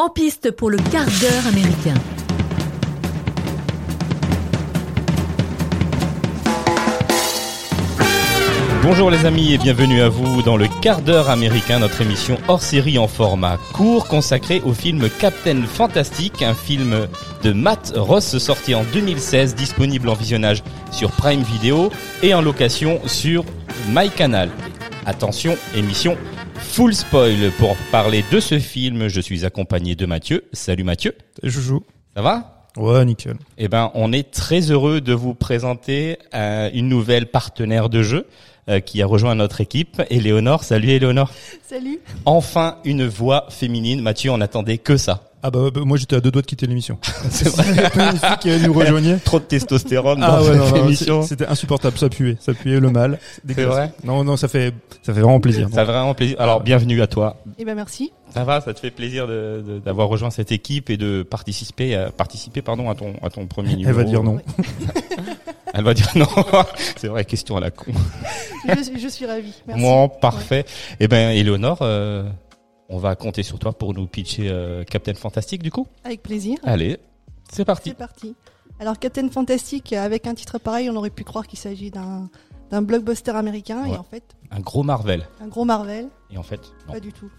En piste pour le quart d'heure américain. Bonjour les amis et bienvenue à vous dans le quart d'heure américain, notre émission hors série en format court consacré au film Captain Fantastic, un film de Matt Ross sorti en 2016, disponible en visionnage sur Prime Video et en location sur MyCanal. Attention, émission full spoil. Pour parler de ce film, je suis accompagné de Mathieu. Salut Mathieu. Joujou. Ça va? Ouais, nickel. Eh ben, on est très heureux de vous présenter euh, une nouvelle partenaire de jeu euh, qui a rejoint notre équipe, Éléonore. Salut Éléonore. Salut. Enfin, une voix féminine. Mathieu, on attendait que ça. Ah bah, bah, moi j'étais à deux doigts de quitter l'émission. C'est vrai. Une fille qui nous rejoignait. Trop de testostérone Ah dans ouais, non, cette non, émission. c'est- c'était insupportable, ça puait, ça puait le mal. C'est vrai Non, non, ça fait, ça fait vraiment plaisir. Ça fait vraiment plaisir. Alors, bienvenue à toi. Eh ben merci. Ça va, ça te fait plaisir de- de- d'avoir rejoint cette équipe et de participer, à, participer pardon, à ton, à ton premier numéro. Elle va dire non. Elle va dire non. C'est vrai, question à la con. Je, je suis ravie. Merci. Bon, parfait. Eh ben, Éléonore, euh, on va compter sur toi pour nous pitcher euh, Captain Fantastic du coup. Avec plaisir. Allez, c'est parti. C'est parti. Alors Captain Fantastic, euh, avec un titre pareil, on aurait pu croire qu'il s'agit d'un d'un blockbuster américain Ouais. et en fait Un gros Marvel. un gros Marvel. Et en fait, non. Pas du tout.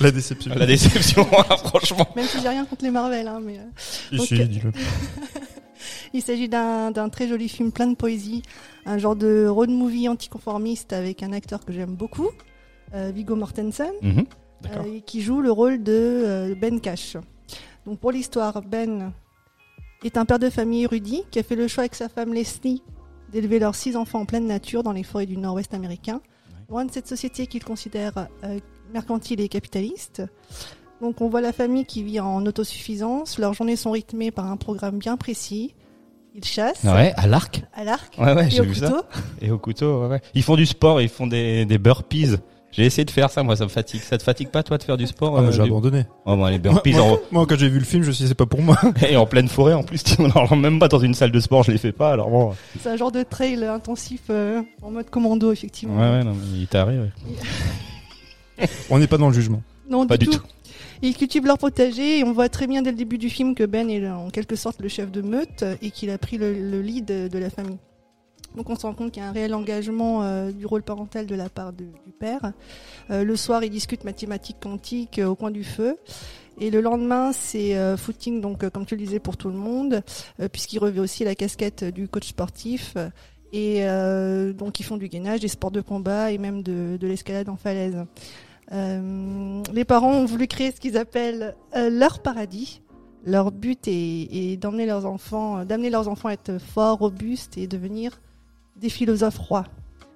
La déception. La déception, hein, franchement. Même si j'ai rien contre les Marvel, hein, mais euh, Ici, Ok. dis-le. il s'agit d'un d'un très joli film plein de poésie, un genre de road movie anticonformiste avec un acteur que j'aime beaucoup, euh, Viggo Mortensen. Mhm. Euh, qui joue le rôle de euh, Ben Cash. Donc pour l'histoire, Ben est un père de famille érudit qui a fait le choix avec sa femme Leslie d'élever leurs six enfants en pleine nature dans les forêts du nord-ouest américain, loin de cette société qu'il considère euh, mercantile et capitaliste. Donc on voit la famille qui vit en autosuffisance, leurs journées sont rythmées par un programme bien précis. Ils chassent Ouais, à l'arc. à l'arc Ouais, ouais, et j'ai au vu ça. couteau. Et au couteau, ouais, ouais. Ils font du sport, ils font des, des burpees. J'ai essayé de faire ça, moi, ça me fatigue. Ça te fatigue pas, toi, de faire du sport Ah, euh, j'ai du- abandonné. Oh, bon, les Moi, burpees en... moi, moi, quand j'ai vu le film, je me suis dit, c'est pas pour moi. et en pleine forêt, en plus. Alors, même pas dans une salle de sport, je les fais pas, alors bon. C'est un genre de trail intensif euh, en mode commando, effectivement. Ouais, ouais, non, mais il t'arrive. ouais. On n'est pas dans le jugement. Non, Pas du, tout. Ils cultivent leur potager et on voit très bien dès le début du film que Ben est en quelque sorte le chef de meute et qu'il a pris le, le lead de la famille. Donc on se rend compte qu'il y a un réel engagement euh, du rôle parental de la part de- du père. Euh, le soir, ils discutent mathématiques quantiques euh, au coin du feu. Et le lendemain, c'est footing, donc comme tu le disais, pour tout le monde, puisqu'il revêt aussi la casquette du coach sportif. Et donc ils font du gainage, des sports de combat et même de, de l'escalade en falaise. Euh, les parents ont voulu créer ce qu'ils appellent euh, leur paradis. Leur but est, est d'emmener leurs enfants, d'amener leurs enfants à être forts, robustes et devenir des philosophes rois.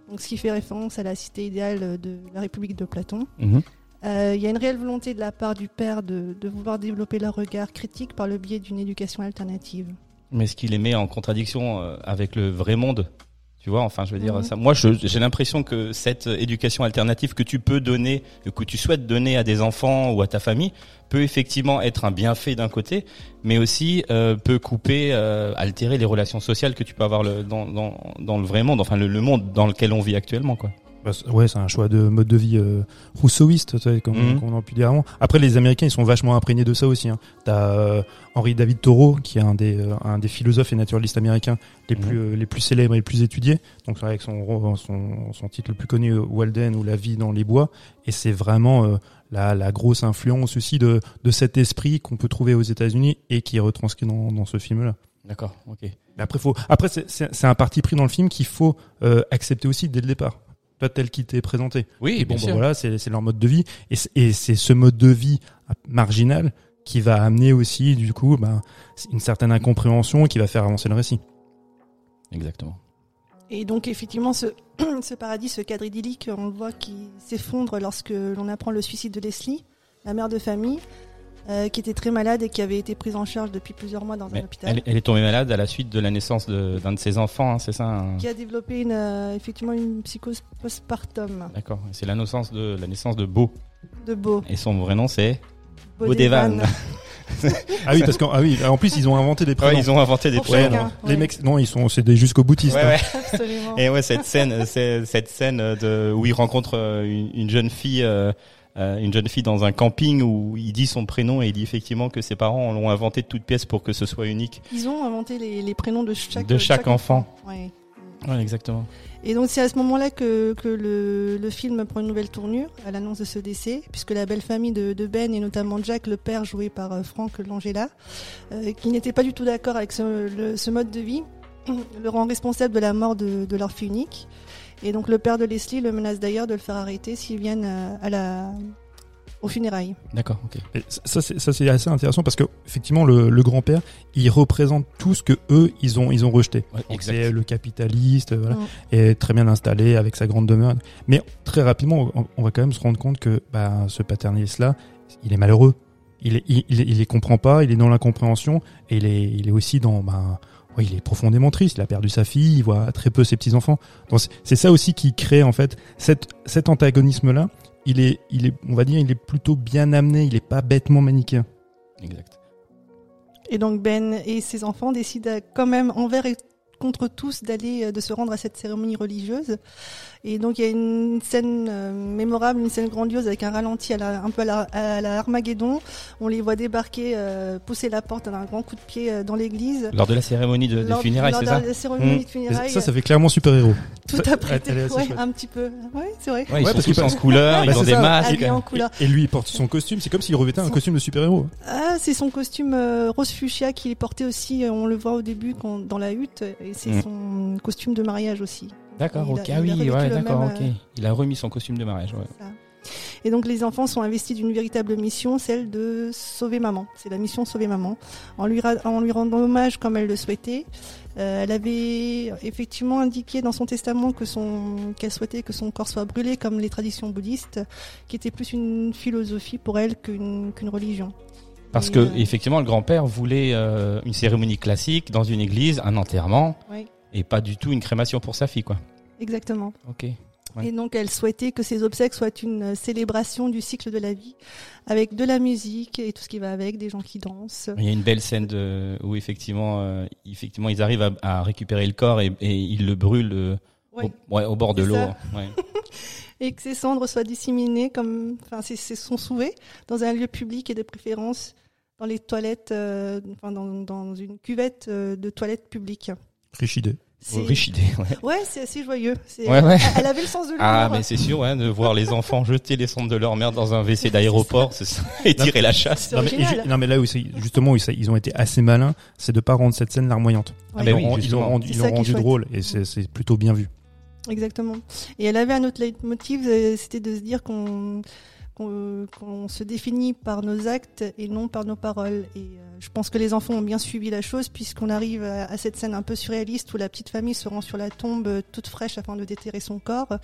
Donc, ce qui fait référence à la cité idéale de la République de Platon. Mhm. Euh, Il y a une réelle volonté de la part du père de, de vouloir développer leur regard critique par le biais d'une éducation alternative. Mais ce qui les met en contradiction euh, avec le vrai monde tu vois, enfin, je veux dire Mhm. ça. Moi, je- j'ai l'impression que cette éducation alternative que tu peux donner, que tu souhaites donner à des enfants ou à ta famille, peut effectivement être un bienfait d'un côté, mais aussi euh, peut couper, euh, altérer les relations sociales que tu peux avoir le, dans, dans, dans le vrai monde, enfin le, le monde dans lequel on vit actuellement, quoi. Bah, ouais, c'est un choix de mode de vie euh, rousseauiste, comme, Mhm. comme on a pu dire avant. Après, les Américains, ils sont vachement imprégnés de ça aussi. Hein. T'as euh, Henry David Thoreau, qui est un des, euh, un des philosophes et naturalistes américains les Mhm. plus, euh, les plus célèbres et les plus étudiés. Donc, avec son, ro- son, son titre le plus connu, euh, Walden ou La vie dans les bois. Et c'est vraiment euh, la, la grosse influence aussi de, de cet esprit qu'on peut trouver aux États-Unis et qui est retranscrit dans, dans ce film-là. D'accord, ok. Mais après, faut, après c'est- un parti pris dans le film qu'il faut euh, accepter aussi dès le départ. Pas tel qu'il t'est présenté. Oui, Et bon, bien sûr. voilà, c'est c'est leur mode de vie. Et c'est- Et c'est ce mode de vie marginal qui va amener aussi, du coup, bah, une certaine incompréhension et qui va faire avancer le récit. Exactement. Et donc effectivement, ce, ce paradis, ce cadre idyllique, on le voit qui s'effondre lorsque l'on apprend le suicide de Leslie, la mère de famille, euh, qui était très malade et qui avait été prise en charge depuis plusieurs mois dans Mais un hôpital, elle, elle est tombée malade à la suite de la naissance de- d'un de, ses enfants, hein, c'est ça hein qui a développé une, euh, effectivement une psychose postpartum D'accord. C'est la naissance de la naissance de Beau. de Beau. Et son vrai nom c'est. Beaudevan. Ah oui, parce qu'en ah oui, en plus, ils ont inventé des Ouais, prénoms. ils ont inventé des prénoms. ouais. Les mecs, non, ils sont, c'est des jusqu'au boutistes. Ouais, hein. ouais. Absolument. Et ouais, cette scène, cette scène de où il rencontre euh, une, une jeune fille euh, euh, une jeune fille dans un camping où il dit son prénom et il dit effectivement que ses parents l'ont inventé de toutes pièces pour que ce soit unique. Ils ont inventé les, les prénoms de chaque, De chaque enfant. Ouais. Ouais, exactement. Et donc c'est à ce moment-là que, que le, le film prend une nouvelle tournure à l'annonce de ce décès, puisque la belle famille de, de Ben et notamment Jack, le père joué par euh, Franck Langella, euh, qui n'était pas du tout d'accord avec ce, le- ce mode de vie, le rend responsable de la mort de, de leur fille unique. Et donc le père de Leslie le menace d'ailleurs de le faire arrêter s'ils viennent à, à la aux funérailles. D'accord, ok. Et ça, c'est, ça, c'est assez intéressant parce que effectivement, le, le grand-père, il représente tout ce que eux, ils ont, ils ont rejeté. Ouais, c'est le capitaliste, euh, voilà, est très bien installé avec sa grande demeure. Mais très rapidement, on, on va quand même se rendre compte que bah, ce paternaliste-là, il est malheureux. Il, est, il, il, il les comprend pas, il est dans l'incompréhension et il est, il est aussi dans, bah, il est profondément triste. Il a perdu sa fille, il voit très peu ses petits enfants. Donc c'est- ça aussi qui crée en fait cet, cet antagonisme-là. Il est, il est, on va dire, il est plutôt bien amené. Il est pas bêtement manichéen. Exact. Et donc Ben et ses enfants décident quand même envers et contre tous d'aller euh, de se rendre à cette cérémonie religieuse. Et donc il y a une scène euh, mémorable, une scène grandiose avec un ralenti à la, un peu à la, à la Armageddon. On les voit débarquer, euh, pousser la porte d'un grand coup de pied euh, dans l'église. Lors de la cérémonie de, de Lors- funérailles, lors c'est de ça la cérémonie Mm. de funérailles, Ça, ça fait clairement super-héros. tout après, ouais, chouette. un petit peu. Ouais, c'est vrai. Ouais, ils Ouais, sont parce tous qu'il en passe- couleur, ils ont des ça. masques. En couleur. Et, et lui, il porte son costume. C'est comme s'il revêtait un costume de super-héros. Ah, c'est son costume euh, rose fuchsia qu'il est porté aussi. On le voit au début quand, dans la hutte, et c'est Mm. son costume de mariage aussi. D'accord, ok. il Ah a oui, ouais, d'accord, ok. euh, Il a remis son costume de mariage, ouais. Ça. Et donc les enfants sont investis d'une véritable mission, celle de sauver maman. C'est la mission sauver maman. En lui, ra- en lui rendant hommage comme elle le souhaitait, euh, elle avait effectivement indiqué dans son testament que son qu'elle souhaitait que son corps soit brûlé comme les traditions bouddhistes, qui était plus une philosophie pour elle qu'une qu'une religion. Parce que euh, effectivement, le grand-père voulait euh, une cérémonie classique dans une église, un enterrement, Oui. et pas du tout une crémation pour sa fille, quoi. Exactement. Ok. Ouais. Et donc elle souhaitait que ses obsèques soient une euh, célébration du cycle de la vie, avec de la musique et tout ce qui va avec, des gens qui dansent. Il y a une belle scène de, où effectivement, euh, effectivement, ils arrivent à, à récupérer le corps et, et ils le brûlent Ouais. au, ouais, au bord de l'eau. et que ces cendres soient disséminées comme, enfin, c'est son souhait dans un lieu public et de préférence dans les toilettes, euh, enfin, dans, dans une cuvette euh, de toilettes publiques. Riche idée. C'est- Riche idée, ouais. Ouais, c'est assez joyeux. Ouais, ouais. Elle avait le sens de l'humour. Ah, mais c'est sûr, ouais, de voir les enfants jeter les cendres de leur mère dans un WC d'aéroport, c'est ça, et tirer la chasse. Non mais, non là où justement où ils ont été assez malins, c'est de pas rendre cette scène larmoyante. Ah Ouais. bah ils oui, l'ont- l'ont rendu, ils rendu drôle et c'est c'est plutôt bien vu. Exactement. Et elle avait un autre leitmotiv, euh, c'était de se dire qu'on qu'on qu'on se définit par nos actes et non par nos paroles. Et euh, je pense que les enfants ont bien suivi la chose puisqu'on arrive à, à cette scène un peu surréaliste où la petite famille se rend sur la tombe euh, toute fraîche afin de déterrer son corps.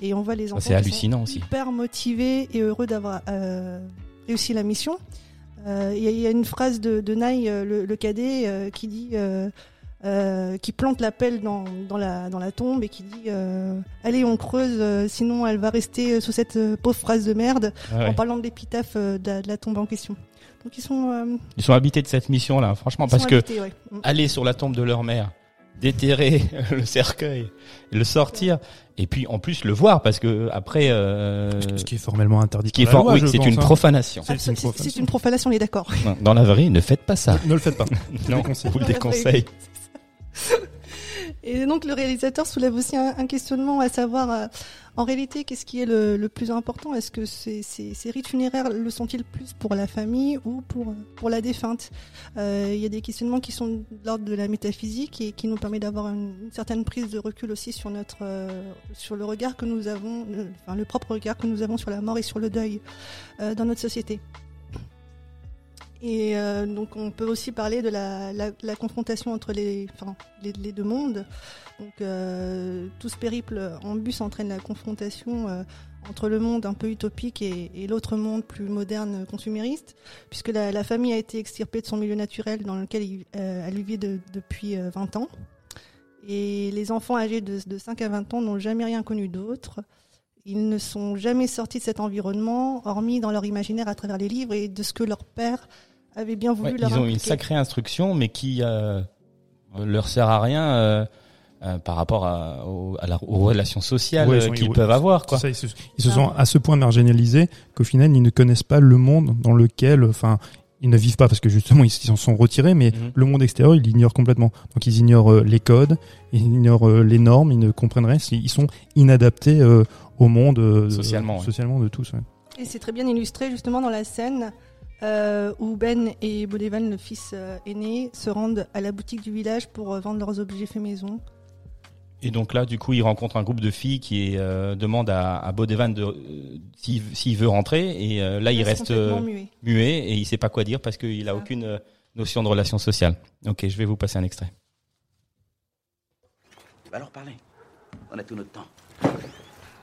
Et on voit les enfants c'est qui hallucinant sont aussi. hyper motivés et heureux d'avoir euh, réussi la mission. Euh, Il y, a- il y a une phrase de, de Naï, euh, le, le cadet, euh, qui dit... euh, qui plante la pelle dans, dans, la, dans la tombe et qui dit euh, Allez, on creuse, euh, sinon elle va rester sous cette euh, pauvre phrase de merde, Ah ouais. en parlant de l'épitaphe euh, de, la- de la tombe en question. Donc ils sont. euh, Ils sont habités de cette mission-là, franchement, parce que ouais. Mm. aller sur la tombe de leur mère, déterrer le cercueil, le sortir, et puis en plus le voir, parce que après, euh, Ce qui est formellement interdit. ce qui est par la fort, loi, oui, c'est une hein. profanation. C'est- c'est une profanation. c'est une profanation, on est d'accord. Dans la vraie, ne faites pas ça. Ne le faites pas. Non, vous le déconseille. Et donc le réalisateur soulève aussi un, questionnement à savoir, euh, en réalité, qu'est-ce qui est le, plus important? Est-ce que ces, rites funéraires le sont-ils plus pour la famille ou pour, la défunte? Euh, Il y a des questionnements qui sont de l'ordre de la métaphysique et qui nous permet d'avoir une, certaine prise de recul aussi sur notre euh, sur le regard que nous avons, enfin le propre regard que nous avons sur la mort et sur le deuil dans notre société. Et euh, donc on peut aussi parler de la, confrontation entre les, deux mondes. Donc euh, tout ce périple en bus entraîne la confrontation euh, entre le monde un peu utopique et, l'autre monde plus moderne consumériste, puisque la, famille a été extirpée de son milieu naturel dans lequel elle de- depuis euh, 20 ans. Et les enfants âgés de, de 5 à 20 ans n'ont jamais rien connu d'autre. Ils ne sont jamais sortis de cet environnement, hormis dans leur imaginaire à travers les livres et de ce que leur père avait bien voulu Ouais, leur ils ont une sacrée instruction, mais qui euh, leur sert à rien. euh, euh, par rapport à, aux, à la- aux relations sociales Ouais, ils euh, sont- qu'ils ouais, peuvent avoir. Quoi. C'est ça, ils se, ils se sont à ce point marginalisés qu'au final, ils ne connaissent pas le monde dans lequel, enfin, ils ne vivent pas parce que justement, ils s'en sont retirés, mais Mhm. le monde extérieur, ils l'ignorent complètement. Donc, ils ignorent euh, les codes, ils ignorent euh, les normes, ils ne comprennent rien, ils sont inadaptés euh, au monde euh, de- Socialement, ouais. socialement de tous. ouais. Et c'est très bien illustré justement dans la scène euh, où Ben et Bodevan, le fils euh, aîné, se rendent à la boutique du village pour euh, vendre leurs objets faits maison. Et donc là, du coup, il rencontre un groupe de filles qui euh, demande à, à Bodevan de euh, s'il s'il veut rentrer. Et euh, là, il reste euh, muet. muet et il sait pas quoi dire parce qu'il a Ça. aucune notion de relation sociale. Ok, je vais vous passer un extrait. Va leur parler. On a tout notre temps.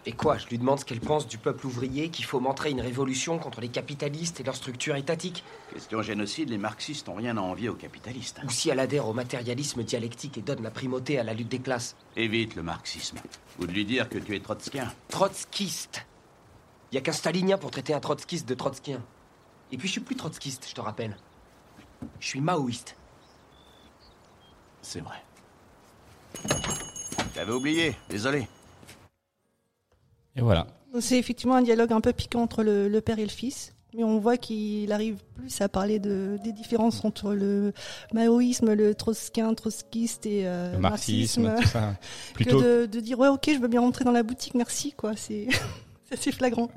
Et quoi Je lui demande ce qu'elle pense du peuple ouvrier qui fomenterait une révolution contre les capitalistes et leur structure étatique Question génocide, les marxistes n'ont rien à envier aux capitalistes. Ou si elle adhère au matérialisme dialectique et donne la primauté à la lutte des classes Évite le marxisme. Ou de lui dire que tu es trotskien. Trotskiste Y a qu'un stalinien pour traiter un trotskiste de trotskien. Et puis je suis plus trotskiste, je te rappelle. Je suis maoïste. C'est vrai. J'avais oublié, désolé. Voilà. C'est effectivement un dialogue un peu piquant entre le, le père et le fils. Mais on voit qu'il arrive plus à parler de, des différences entre le maoïsme, le trotskien, trotskiste et euh, Le marxisme, marxisme, tout ça. Plutôt. que de, de dire ouais ok je veux bien rentrer dans la boutique merci quoi c'est c'est flagrant.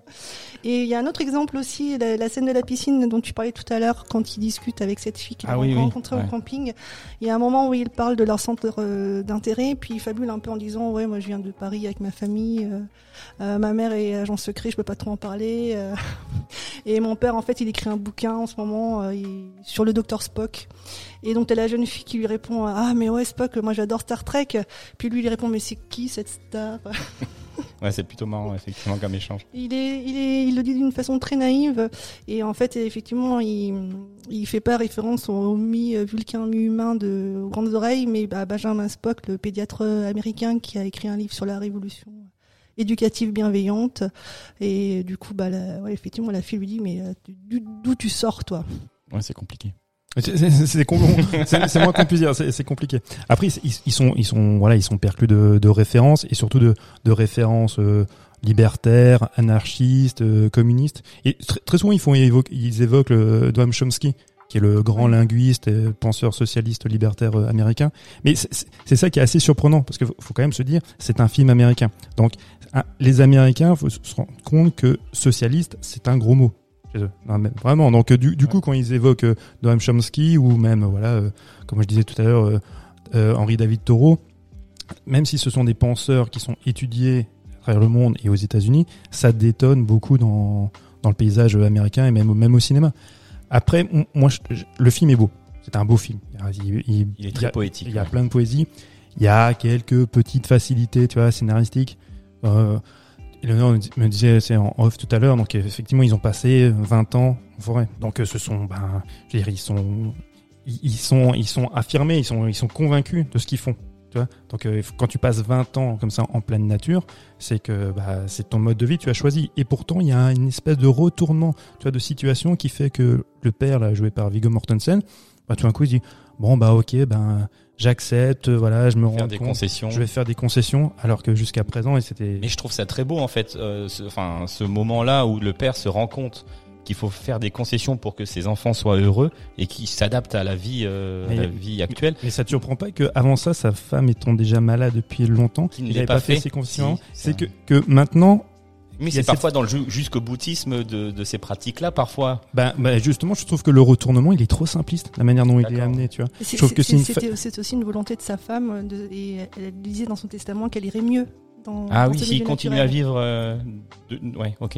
Et il y a un autre exemple aussi la, la scène de la piscine dont tu parlais tout à l'heure quand il discute avec cette fille qu'il Ah a oui, oui, rencontrée ouais. au camping. Il y a un moment où il parle de leur centre euh, d'intérêt puis il fabule un peu en disant ouais moi je viens de Paris avec ma famille euh, euh, ma mère est agent secret je peux pas trop en parler et mon père en fait il écrit un bouquin en ce moment il- sur le docteur Spock. Et donc t'as la jeune fille qui lui répond ah mais ouais Spock moi j'adore Star Trek puis lui il répond mais c'est qui cette star? Ouais, c'est plutôt marrant, effectivement, comme échange. il est, il est, il le dit d'une façon très naïve et en fait effectivement il, il fait pas référence au mi-vulcain mi-humain de aux grandes oreilles mais à Benjamin Spock le pédiatre américain qui a écrit un livre sur la révolution éducative bienveillante et du coup bah la- ouais, effectivement la fille lui dit mais euh, d'où tu sors toi? Ouais, c'est compliqué. C'est- moins compliqué. Après, ils, ils sont, ils sont, voilà, ils sont perclus de, de références et surtout de, de références euh, libertaires, anarchistes, euh, communistes. Et tr- très souvent, ils font, évoquer, ils évoquent le Noam Chomsky, qui est le grand linguiste et penseur socialiste libertaire euh, américain. Mais c'est- ça qui est assez surprenant parce qu'il faut, faut quand même se dire, c'est un film américain. Donc, les Américains, faut se rendre compte que socialiste, c'est un gros mot. Chez eux. Non, mais vraiment. Donc, euh, du, du coup, quand ils évoquent euh, Noam Chomsky ou même, euh, voilà, euh, comme je disais tout à l'heure, euh, Henri David Thoreau, même si ce sont des penseurs qui sont étudiés à travers le monde et aux États-Unis, ça détonne beaucoup dans, dans le paysage américain et même, même au cinéma. Après, moi, je- je- le film est beau. C'est un beau film. Il, il- Il est très a- poétique. il y a plein de poésie. Il y a quelques petites facilités, tu vois, scénaristiques. Euh, Eleanor me dis- me disait, c'est en off tout à l'heure, donc effectivement, ils ont passé 20 ans en forêt. Donc euh, ce sont, ben, je veux dire, ils sont, ils sont, ils sont affirmés, ils sont, ils sont convaincus de ce qu'ils font. Tu vois donc euh, quand tu passes 20 ans comme ça en pleine nature, c'est que bah, c'est ton mode de vie tu as choisi. Et pourtant, il y a une espèce de retournement, tu vois, de situation qui fait que le père, là, joué par Viggo Mortensen, bah, tout d'un coup, il dit, bon bah ok, ben j'accepte, voilà, je me rends des compte, concessions. je vais faire des concessions, alors que jusqu'à présent, et c'était. Mais je trouve ça très beau en fait, euh, ce, enfin ce moment-là où le père se rend compte qu'il faut faire des concessions pour que ses enfants soient heureux et qu'il s'adapte à la vie, euh, Mais- la vie actuelle. Mais ça te surprend pas que avant ça, sa femme étant déjà malade depuis longtemps, il n'avait pas fait, ses concessions. Si, c'est que, que maintenant, Mais c'est parfois dans le ju- jusqu'au boutisme de, de ces pratiques-là, parfois. ben, ben, justement, je trouve que le retournement, il est trop simpliste, la manière dont il est amené, tu vois. C'est- trouve que c'est- c'est une C'était c'est aussi une volonté de sa femme, de, et elle disait dans son testament qu'elle irait mieux. Dans, Ah dans oui, s'il continue à vivre, euh, de- ouais, ok.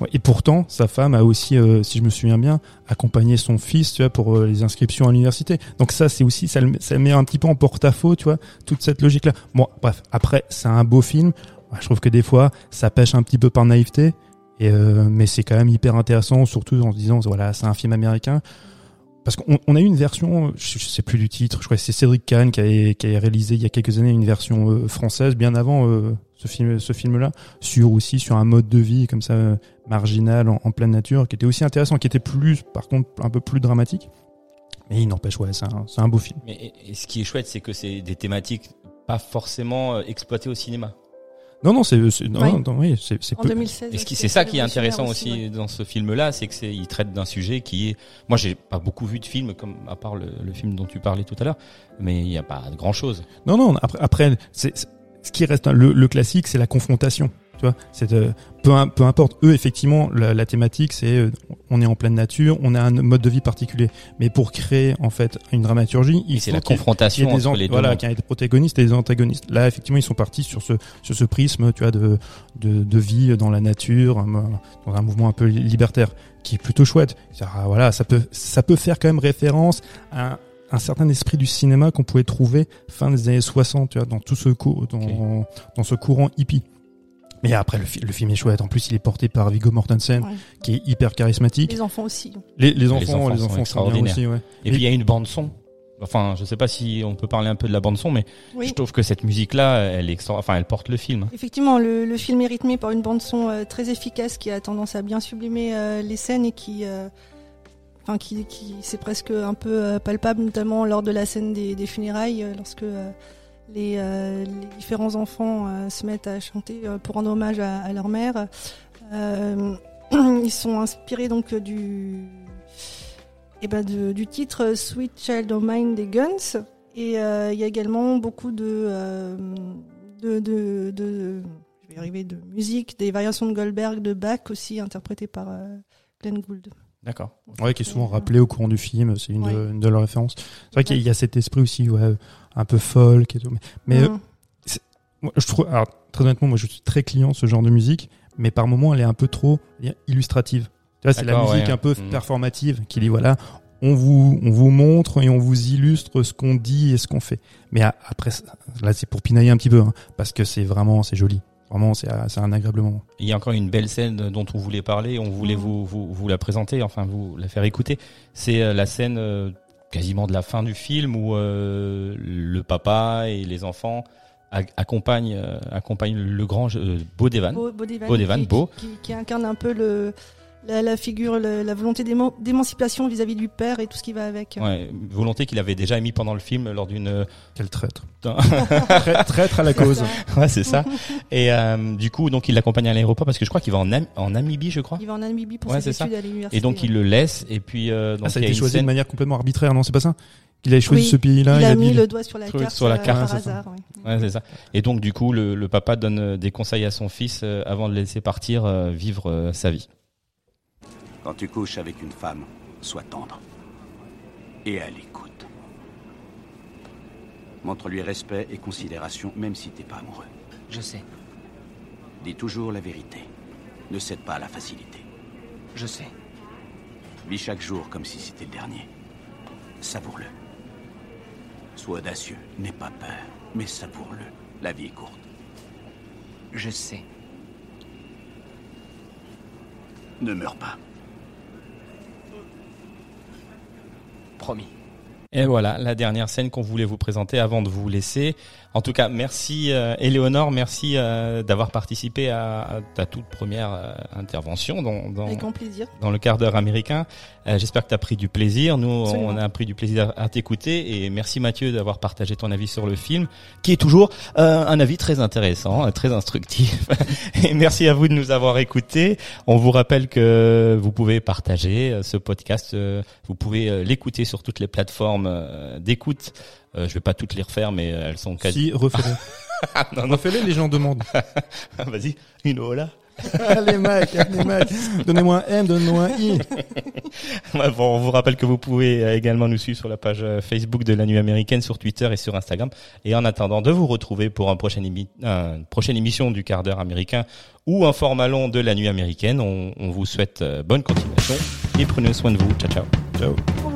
Ouais, et pourtant, sa femme a aussi, euh, si je me souviens bien, accompagné son fils, tu vois, pour euh, les inscriptions à l'université. Donc ça, c'est aussi, ça, le, ça met un petit peu en porte-à-faux, tu vois, toute cette logique-là. Bon, bref, après, c'est un beau film. Ouais, Je trouve que des fois, ça pêche un petit peu par naïveté, et euh, mais c'est quand même hyper intéressant, surtout en se disant, voilà, c'est un film américain. Parce qu'on on a eu une version, je, je sais plus du titre, je crois que c'est Cédric Kahn qui a, réalisé il y a quelques années une version euh, française, bien avant euh, ce film, ce film-là, sur aussi sur un mode de vie comme ça marginal en, pleine nature, qui était aussi intéressant, qui était plus, par contre, un peu plus dramatique. Mais il n'empêche, ouais, c'est un, beau film. Mais et- ce qui est chouette, c'est que c'est des thématiques pas forcément euh, exploité au cinéma. Non, non, c'est, c'est- non, non, oui, c'est, c'est En peu- 2016. Et ce qui- c'est ça qui est intéressant aussi, ouais. dans ce film-là, c'est que c'est il traite d'un sujet qui est. Moi, j'ai pas beaucoup vu de films comme à part le, le film dont tu parlais tout à l'heure, mais il n'y a pas grand chose. Non, non. Après, après, c'est, c'est- ce qui reste le, le classique, c'est la confrontation. Tu vois, c'est euh, peu, peu importe. Eux, effectivement, la, la thématique, c'est euh, on est en pleine nature, on a un mode de vie particulier. Mais pour créer en fait une dramaturgie, il faut la qu'il y ait- confrontation y ait des entre les deux. voilà, qu'il y ait des protagonistes et des antagonistes. Là, effectivement, ils sont partis sur ce sur ce prisme, tu vois, de de, de vie dans la nature, un- dans un mouvement un peu libertaire, qui est plutôt chouette. Ah, Voilà, ça peut ça peut faire quand même référence à un, certain esprit du cinéma qu'on pouvait trouver fin des années 60, tu vois, dans tout ce dans, dans ce courant hippie. Mais après, le, fi- le film est chouette. En plus, il est porté par Viggo Mortensen, Ouais. qui est hyper charismatique. Les enfants aussi. Les, les enfants, enfants les sont enfants, sont bien extraordinaires. aussi, ouais. Et puis il y a une bande son. Enfin, je sais pas si on peut parler un peu de la bande son, mais Oui. je trouve que cette musique-là, elle est extra... enfin, elle porte le film. Effectivement, le, le film est rythmé par une bande son euh, très efficace qui a tendance à bien sublimer euh, les scènes et qui, euh, enfin, qui, qui c'est presque un peu palpable, notamment lors de la scène des, des funérailles, lorsque euh, les, euh, les différents enfants euh, se mettent à chanter euh, pour rendre hommage à, leur mère. Ils sont inspirés donc du, eh ben, de- du titre Sweet Child of Mine des Guns. Et il y a également beaucoup de, de, de, je vais arriver, de musique, des variations de Goldberg, de Bach aussi, interprétées par Glenn Gould. D'accord. Ouais, qui est souvent rappelé au courant du film, c'est une, de, Ouais. une de leurs références. C'est vrai qu'il y a- cet esprit aussi, ouais, un peu folk et tout. Mais, mais, euh, moi, je trouve, alors, très honnêtement, moi, je suis très client de ce genre de musique, mais par moments, elle est un peu trop illustrative. Tu vois, c'est la musique ouais. un peu Mhm. performative qui dit, voilà, on vous, on vous montre et on vous illustre ce qu'on dit et ce qu'on fait. Mais après, là, c'est pour pinailler un petit peu, hein, parce que c'est vraiment, c'est joli. Vraiment, c'est un agréable moment. Il y a encore une belle scène dont on voulait parler, on voulait vous, vous, vous la présenter, enfin vous la faire écouter. C'est euh, la scène euh, quasiment de la fin du film où euh, le papa et les enfants ac- accompagnent, accompagnent le grand euh, Beau Devan. Beau, Beau Devan, Beau Devan, qui, beau. Qui, qui incarne un peu le, la, la figure, le- la volonté d'émancipation vis-à-vis du père et tout ce qui va avec. Ouais, volonté qu'il avait déjà émis pendant le film lors d'une. Quel traître. traître à la cause. ouais, c'est ça. Et euh, du coup, donc il l'accompagne à l'aéroport parce que je crois qu'il va en, Nam- en Namibie, je crois. Il va en Namibie pour Ouais, ses c'est ça. études à l'université. Et donc il le laisse et puis euh, donc Ah, ça a il a été choisi de scène- manière complètement arbitraire, non C'est pas ça? Qu'il avait choisi Oui, ce pays-là. il a mis mis le doigt sur la carte, sur la euh, carte, par ça. hasard. ouais. Ouais, c'est ça. Et donc du coup, le, le papa donne euh, des conseils à son fils euh, avant de le laisser partir euh, vivre euh, sa vie. Quand tu couches avec une femme, sois tendre. Et à l'écoute. Montre-lui respect et considération, même si t'es pas amoureux. Je sais, Dis toujours la vérité. Ne cède pas à la facilité. je sais. Vis chaque jour comme si c'était le dernier. Savoure-le. Sois audacieux, n'aie pas peur, mais savoure-le. La vie est courte. Je sais. Ne meurs pas. Promis. Et voilà, la dernière scène qu'on voulait vous présenter avant de vous laisser. En tout cas, merci euh, Éléonore, merci euh, d'avoir participé à, à ta toute première euh, intervention dans, dans, dans le quart d'heure américain. Euh, J'espère que tu as pris du plaisir. Nous, Absolument. on a pris du plaisir à t'écouter. Et merci Mathieu d'avoir partagé ton avis sur le film, qui est toujours euh, un avis très intéressant, euh, très instructif. et merci à vous de nous avoir écoutés. On vous rappelle que vous pouvez partager ce podcast. Vous pouvez l'écouter sur toutes les plateformes euh, d'écoute. Euh, je vais pas toutes les refaire, mais euh, elles sont quasi... Si, refais-les. non, non, refais-les, les gens demandent. vas-y, une hola. allez, Mac, allez, Mac. Donnez-moi un M, donnez-moi un I. Bon, on vous rappelle que vous pouvez euh, également nous suivre sur la page Facebook de la Nuit Américaine, sur Twitter et sur Instagram. Et en attendant de vous retrouver pour un prochain émi- une prochaine émission du quart d'heure américain ou un format long de la Nuit Américaine, on, on vous souhaite bonne continuation et prenez soin de vous. Ciao, ciao. Ciao.